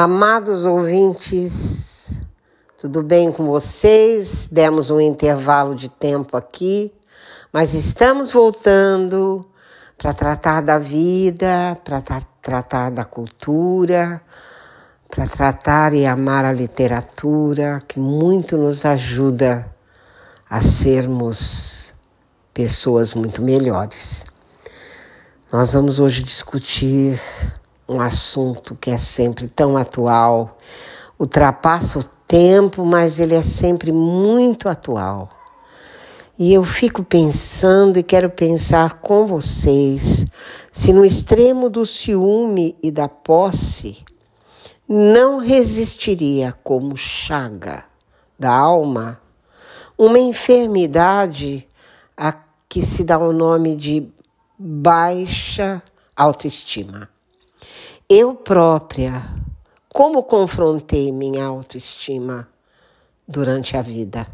Amados ouvintes, tudo bem com vocês? Demos um intervalo de tempo aqui, mas estamos voltando para tratar da vida, para tra tratar da cultura, para tratar e amar a literatura, que muito nos ajuda a sermos pessoas muito melhores. Nós vamos hoje discutir um assunto que é sempre tão atual, ultrapassa o tempo, mas ele é sempre muito atual. E eu fico pensando e quero pensar com vocês se no extremo do ciúme e da posse não resistiria como chaga da alma uma enfermidade a que se dá o nome de baixa autoestima. Eu própria, como confrontei minha autoestima durante a vida?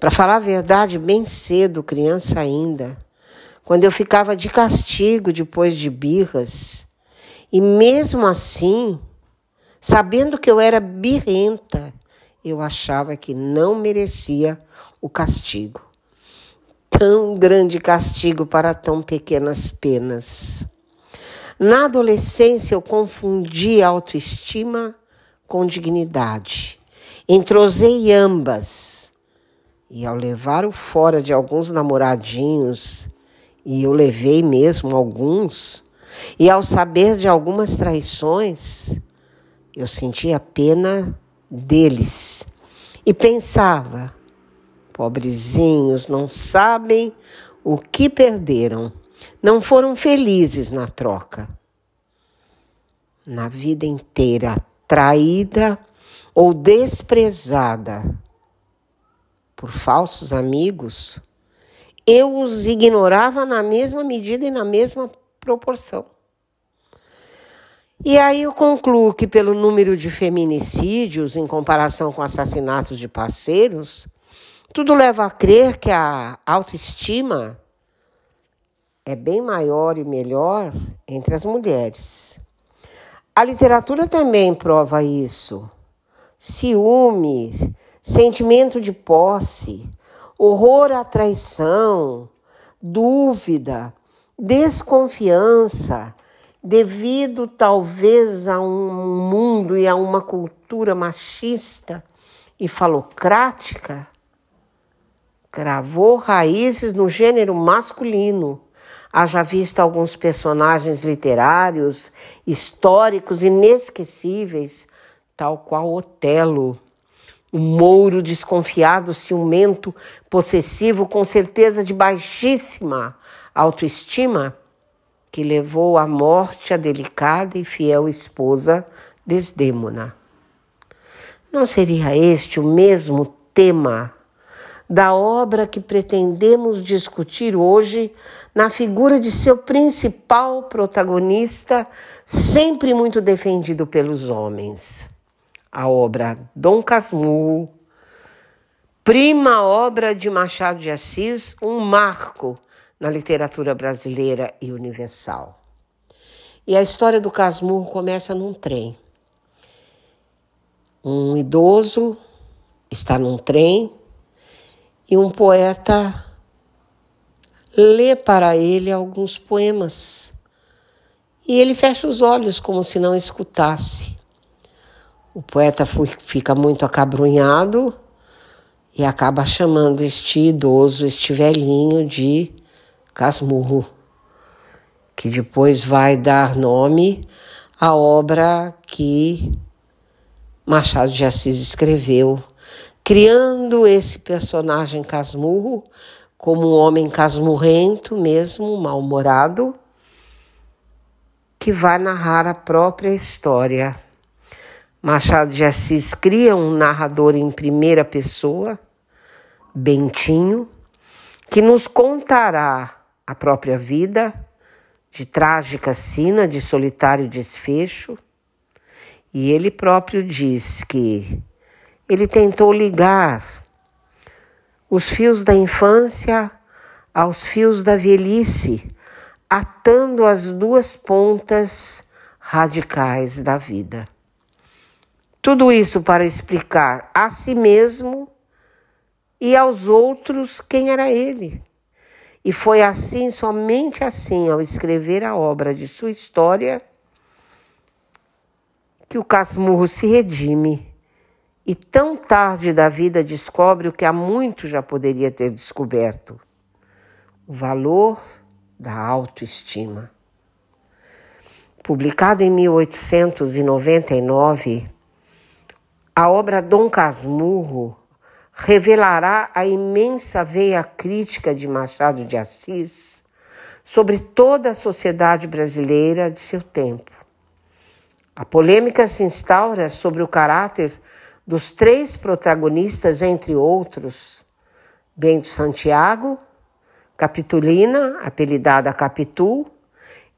Para falar a verdade, bem cedo, criança ainda, quando eu ficava de castigo depois de birras, e mesmo assim, sabendo que eu era birrenta, eu achava que não merecia o castigo. Tão grande castigo para tão pequenas penas. Na adolescência, eu confundi autoestima com dignidade. Entrosei ambas. E ao levar o fora de alguns namoradinhos, e eu levei mesmo alguns, e ao saber de algumas traições, eu sentia pena deles e pensava: pobrezinhos, não sabem o que perderam não foram felizes na troca. Na vida inteira, traída ou desprezada por falsos amigos, eu os ignorava na mesma medida e na mesma proporção. E aí eu concluo que, pelo número de feminicídios em comparação com assassinatos de parceiros, tudo leva a crer que a autoestima é bem maior e melhor entre as mulheres. A literatura também prova isso. Ciúme, sentimento de posse, horror à traição, dúvida, desconfiança, devido talvez a um mundo e a uma cultura machista e falocrática, gravou raízes no gênero masculino Haja visto alguns personagens literários, históricos, inesquecíveis, tal qual Otelo, o mouro desconfiado, ciumento, possessivo, com certeza de baixíssima autoestima, que levou à morte a delicada e fiel esposa Desdêmona. Não seria este o mesmo tema da obra que pretendemos discutir hoje na figura de seu principal protagonista, sempre muito defendido pelos homens. A obra Dom Casmurro, prima obra de Machado de Assis, um marco na literatura brasileira e universal. E a história do Casmurro começa num trem. Um idoso está num trem e um poeta lê para ele alguns poemas. E ele fecha os olhos como se não escutasse. O poeta fica muito acabrunhado e acaba chamando este idoso, este velhinho de Casmurro, que depois vai dar nome à obra que Machado de Assis escreveu criando esse personagem casmurro como um homem casmurrento mesmo, mal-humorado, que vai narrar a própria história. Machado de Assis cria um narrador em primeira pessoa, Bentinho, que nos contará a própria vida, de trágica sina, de solitário desfecho, e ele próprio diz que ele tentou ligar os fios da infância aos fios da velhice, atando as duas pontas radicais da vida. Tudo isso para explicar a si mesmo e aos outros quem era ele. E foi assim, somente assim, ao escrever a obra de sua história, que o Casmurro se redime e tão tarde da vida descobre o que há muito já poderia ter descoberto: o valor da autoestima. Publicado em 1899, a obra Dom Casmurro revelará a imensa veia crítica de Machado de Assis sobre toda a sociedade brasileira de seu tempo. A polêmica se instaura sobre o caráter dos três protagonistas, entre outros, Bento Santiago, Capitulina, apelidada Capitu,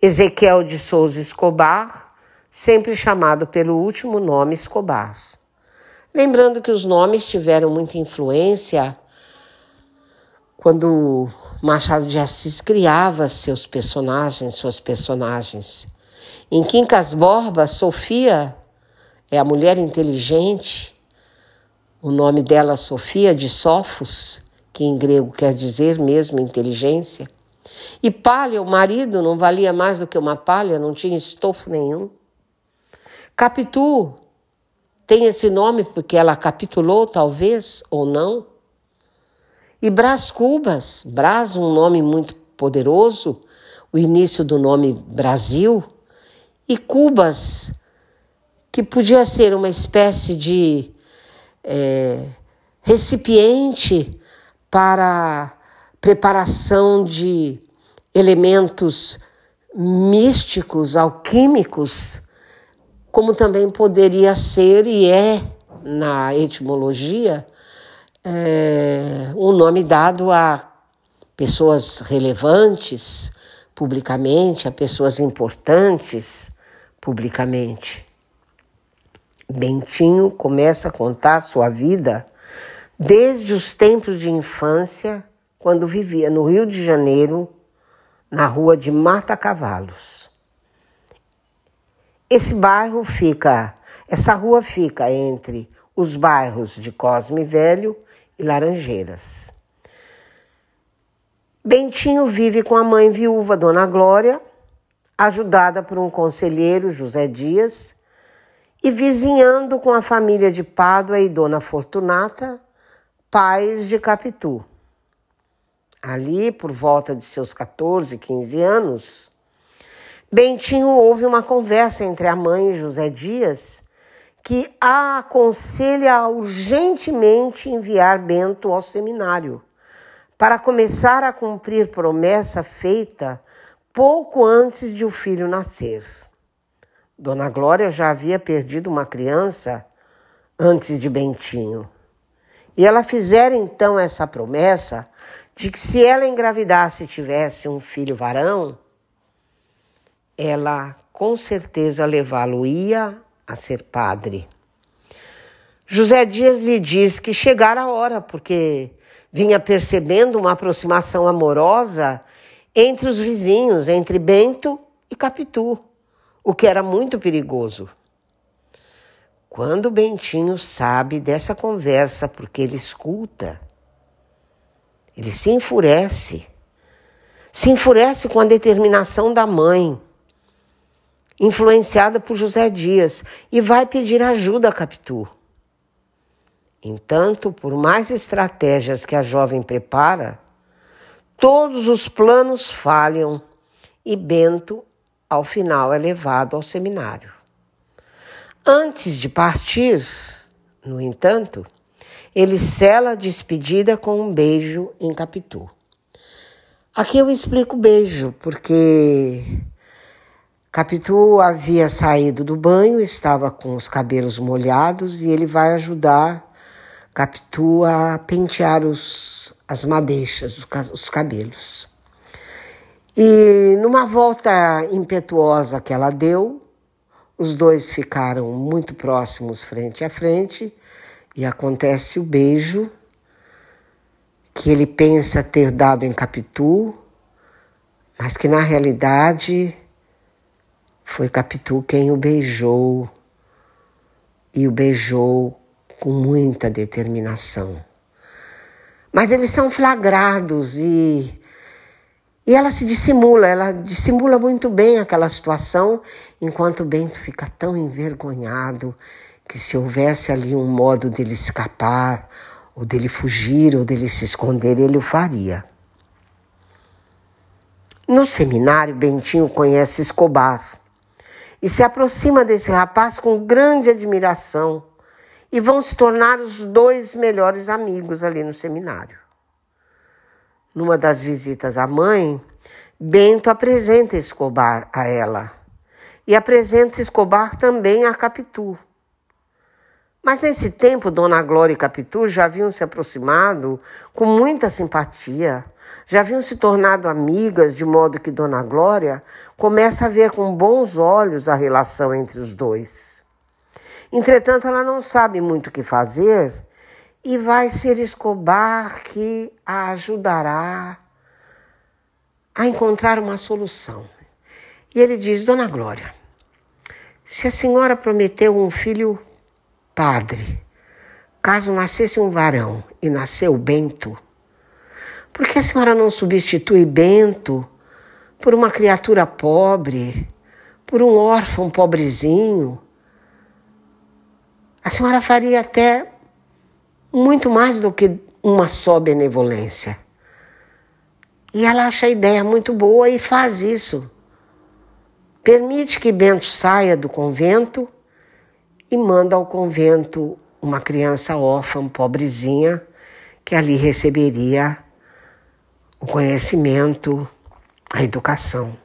Ezequiel de Souza Escobar, sempre chamado pelo último nome Escobar. Lembrando que os nomes tiveram muita influência quando Machado de Assis criava seus personagens, suas personagens. Em Quincas Borba, Sofia é a mulher inteligente. O nome dela Sofia de Sofos, que em grego quer dizer mesmo inteligência. E palha, o marido, não valia mais do que uma palha, não tinha estofo nenhum. Capitu tem esse nome porque ela capitulou, talvez, ou não. E Brás Cubas, Brás, um nome muito poderoso, o início do nome Brasil, e Cubas, que podia ser uma espécie de é, recipiente para preparação de elementos místicos, alquímicos, como também poderia ser e é na etimologia é, um nome dado a pessoas relevantes publicamente, a pessoas importantes publicamente. Bentinho começa a contar sua vida desde os tempos de infância, quando vivia no Rio de Janeiro, na rua de Mata Cavalos. Esse bairro fica, essa rua fica entre os bairros de Cosme Velho e Laranjeiras. Bentinho vive com a mãe viúva, Dona Glória, ajudada por um conselheiro, José Dias, e vizinhando com a família de Pádua e Dona Fortunata, pais de Capitu. Ali, por volta de seus 14, 15 anos, Bentinho houve uma conversa entre a mãe e José Dias que a aconselha urgentemente enviar Bento ao seminário para começar a cumprir promessa feita pouco antes de o filho nascer. Dona Glória já havia perdido uma criança antes de Bentinho. E ela fizera então essa promessa de que se ela engravidasse e tivesse um filho varão, ela com certeza levá-lo-ia a ser padre. José Dias lhe diz que chegara a hora, porque vinha percebendo uma aproximação amorosa entre os vizinhos, entre Bento e Capitu, o que era muito perigoso. Quando Bentinho sabe dessa conversa, porque ele escuta, ele se enfurece. Se enfurece com a determinação da mãe influenciada por José Dias, e vai pedir ajuda a Capitu. Entanto, por mais estratégias que a jovem prepara, todos os planos falham e Bento, ao final, é levado ao seminário. Antes de partir, no entanto, ele sela a despedida com um beijo em Capitu. Aqui eu explico beijo, porque Capitu havia saído do banho, estava com os cabelos molhados e ele vai ajudar Capitu a pentear os, as madeixas, os cabelos. E numa volta impetuosa que ela deu, os dois ficaram muito próximos frente a frente e acontece o beijo que ele pensa ter dado em Capitu, mas que na realidade foi Capitu quem o beijou e o beijou com muita determinação. Mas eles são flagrados e e ela se dissimula, ela dissimula muito bem aquela situação, enquanto Bento fica tão envergonhado que se houvesse ali um modo dele escapar, ou dele fugir, ou dele se esconder, ele o faria. No seminário, Bentinho conhece Escobar e se aproxima desse rapaz com grande admiração e vão se tornar os dois melhores amigos ali no seminário. Numa das visitas à mãe, Bento apresenta Escobar a ela e apresenta Escobar também a Capitu. Mas nesse tempo, Dona Glória e Capitu já haviam se aproximado com muita simpatia, já haviam se tornado amigas, de modo que Dona Glória começa a ver com bons olhos a relação entre os dois. Entretanto, ela não sabe muito o que fazer e vai ser Escobar que a ajudará a encontrar uma solução. E ele diz: Dona Glória, se a senhora prometeu um filho padre, caso nascesse um varão e nasceu Bento, por que a senhora não substitui Bento por uma criatura pobre, por um órfão pobrezinho? A senhora faria até muito mais do que uma só benevolência. E ela acha a ideia muito boa e faz isso. Permite que Bento saia do convento e manda ao convento uma criança órfã, pobrezinha, que ali receberia o conhecimento, a educação.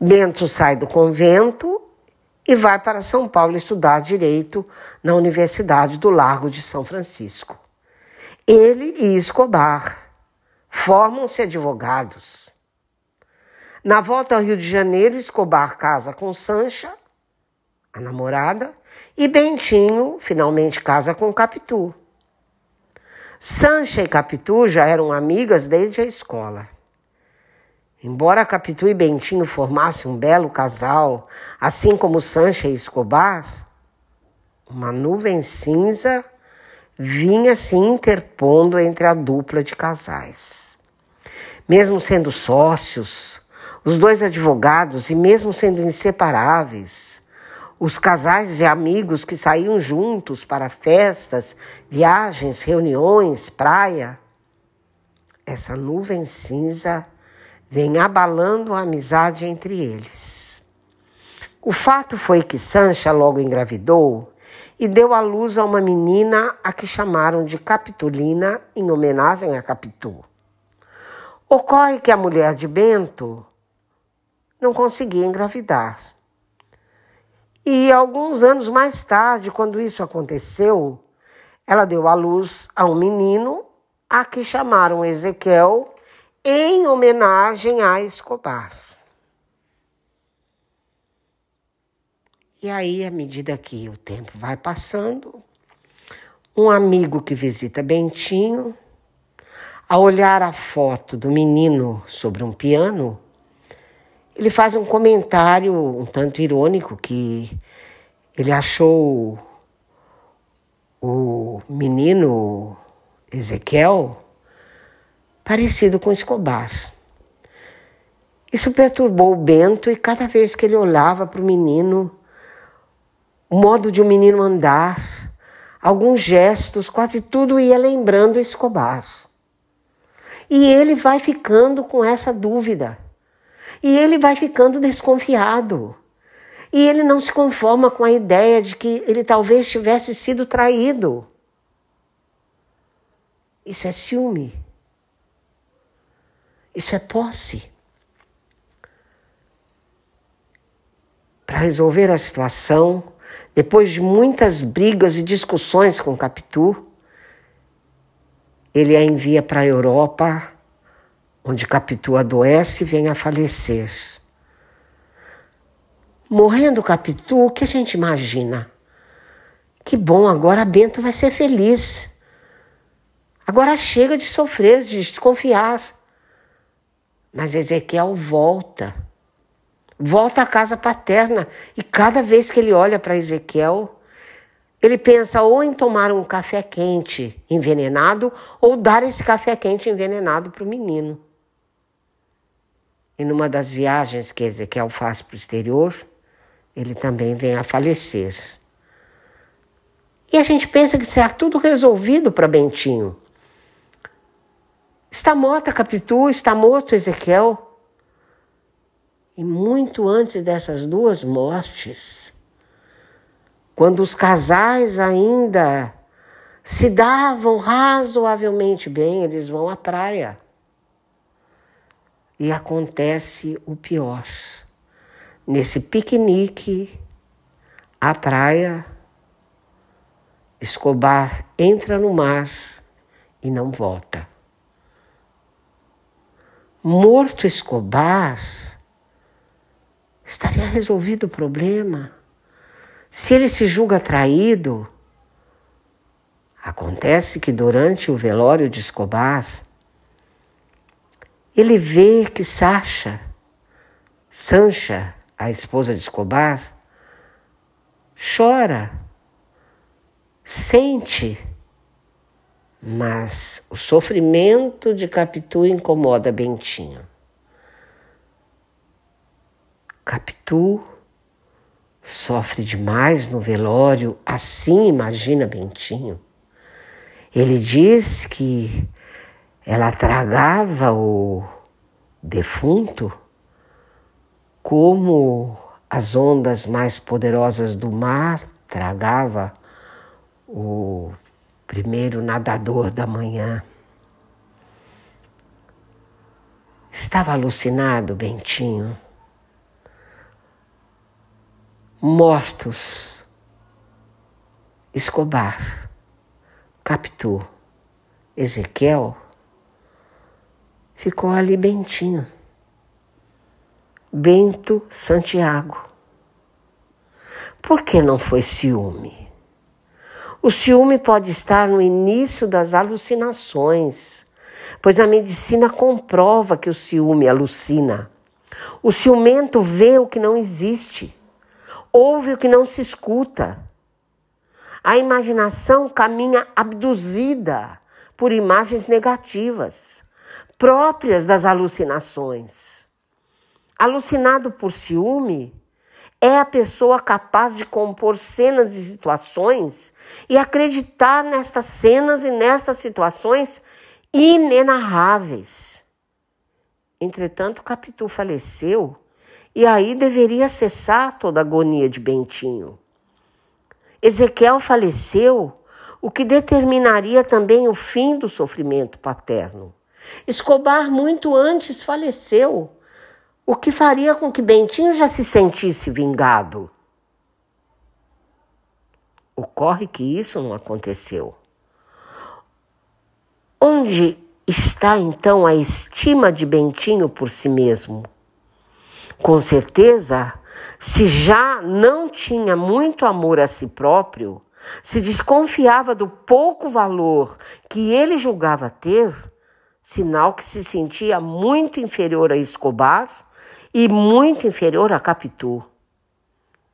Bento sai do convento e vai para São Paulo estudar direito na Universidade do Largo de São Francisco. Ele e Escobar formam-se advogados. Na volta ao Rio de Janeiro, Escobar casa com Sancha, a namorada, e Bentinho finalmente casa com Capitu. Sancha e Capitu já eram amigas desde a escola. Embora Capitu e Bentinho formassem um belo casal, assim como Sancha e Escobar, uma nuvem cinza vinha se interpondo entre a dupla de casais. Mesmo sendo sócios, os dois advogados, e mesmo sendo inseparáveis, os casais e amigos que saíam juntos para festas, viagens, reuniões, praia, essa nuvem cinza vem abalando a amizade entre eles. O fato foi que Sancha logo engravidou e deu à luz a uma menina a que chamaram de Capitolina em homenagem a Capitu. Ocorre que a mulher de Bento não conseguia engravidar. E alguns anos mais tarde, quando isso aconteceu, ela deu à luz a um menino a que chamaram Ezequiel em homenagem a Escobar. E aí, à medida que o tempo vai passando, um amigo que visita Bentinho, ao olhar a foto do menino sobre um piano, ele faz um comentário um tanto irônico que ele achou o menino Ezequiel parecido com Escobar. Isso perturbou o Bento e cada vez que ele olhava para o menino, o modo de o um menino andar, alguns gestos, quase tudo ia lembrando Escobar. E ele vai ficando com essa dúvida. E ele vai ficando desconfiado. E ele não se conforma com a ideia de que ele talvez tivesse sido traído. Isso é ciúme. Isso é posse. Para resolver a situação, depois de muitas brigas e discussões com Capitu, ele a envia para a Europa, onde Capitu adoece e vem a falecer. Morrendo Capitu, o que a gente imagina? Que bom, agora Bento vai ser feliz. Agora chega de sofrer, de desconfiar. Mas Ezequiel volta. Volta à casa paterna. E cada vez que ele olha para Ezequiel, ele pensa ou em tomar um café quente envenenado ou dar esse café quente envenenado para o menino. E numa das viagens que Ezequiel faz para o exterior, ele também vem a falecer. E a gente pensa que está tudo resolvido para Bentinho. Está morta Capitu, está morto Ezequiel. E muito antes dessas duas mortes, quando os casais ainda se davam razoavelmente bem, eles vão à praia. E acontece o pior. Nesse piquenique, à praia, Escobar entra no mar e não volta. Morto Escobar, estaria resolvido o problema. Se ele se julga traído, acontece que durante o velório de Escobar, ele vê que Sacha, Sancha, a esposa de Escobar, chora, sente, mas o sofrimento de Capitu incomoda Bentinho. Capitu sofre demais no velório, assim imagina Bentinho. Ele diz que ela tragava o defunto como as ondas mais poderosas do mar tragava o primeiro nadador da manhã. Estava alucinado, Bentinho mortos. Escobar, Capitu, Ezequiel, ficou ali Bentinho. Bento Santiago. Por que não foi ciúme? O ciúme pode estar no início das alucinações, pois a medicina comprova que o ciúme alucina. O ciumento vê o que não existe ouve o que não se escuta. A imaginação caminha abduzida por imagens negativas, próprias das alucinações. Alucinado por ciúme, é a pessoa capaz de compor cenas e situações e acreditar nestas cenas e nestas situações inenarráveis. Entretanto, Capitu faleceu e aí deveria cessar toda a agonia de Bentinho. Ezequiel faleceu, o que determinaria também o fim do sofrimento paterno. Escobar muito antes faleceu, o que faria com que Bentinho já se sentisse vingado. Ocorre que isso não aconteceu. Onde está então a estima de Bentinho por si mesmo? Com certeza, se já não tinha muito amor a si próprio, se desconfiava do pouco valor que ele julgava ter, sinal que se sentia muito inferior a Escobar e muito inferior a Capitu.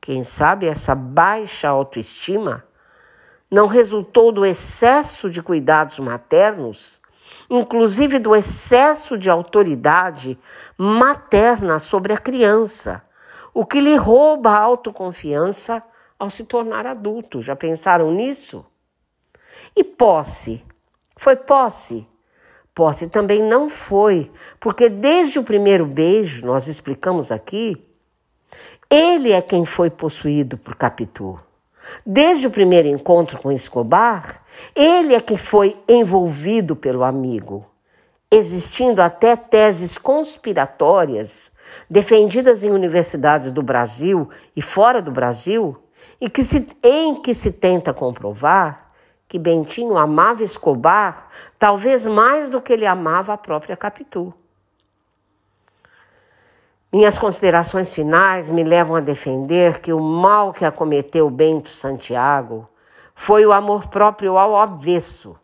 Quem sabe essa baixa autoestima não resultou do excesso de cuidados maternos inclusive do excesso de autoridade materna sobre a criança, o que lhe rouba a autoconfiança ao se tornar adulto. Já pensaram nisso? E posse? Foi posse? Posse também não foi, porque desde o primeiro beijo, nós explicamos aqui, ele é quem foi possuído por Capitu. Desde o primeiro encontro com Escobar, ele é que foi envolvido pelo amigo, existindo até teses conspiratórias defendidas em universidades do Brasil e fora do Brasil, e que se, em que se tenta comprovar que Bentinho amava Escobar talvez mais do que ele amava a própria Capitu. Minhas considerações finais me levam a defender que o mal que acometeu Bento Santiago foi o amor próprio ao avesso,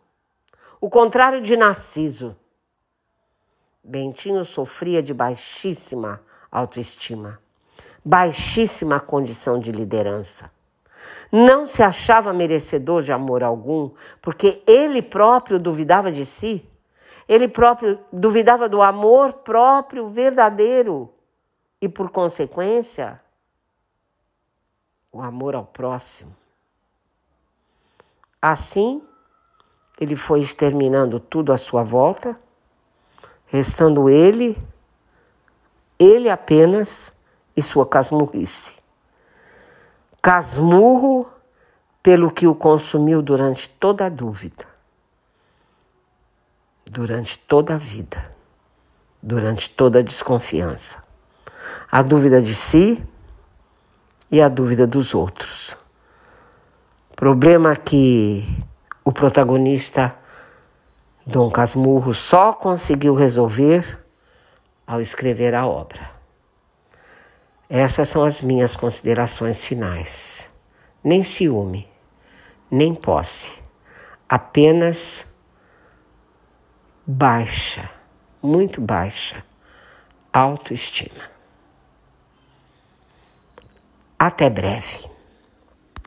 o contrário de Narciso. Bentinho sofria de baixíssima autoestima, baixíssima condição de liderança. Não se achava merecedor de amor algum, porque ele próprio duvidava de si, ele próprio duvidava do amor próprio verdadeiro e, por consequência, o amor ao próximo. Assim, ele foi exterminando tudo à sua volta, restando ele, ele apenas e sua casmurrice. Casmurro pelo que o consumiu durante toda a dúvida, durante toda a vida, durante toda a desconfiança. A dúvida de si e a dúvida dos outros. Problema que o protagonista Dom Casmurro só conseguiu resolver ao escrever a obra. Essas são as minhas considerações finais. Nem ciúme, nem posse, apenas baixa, muito baixa autoestima. Até breve.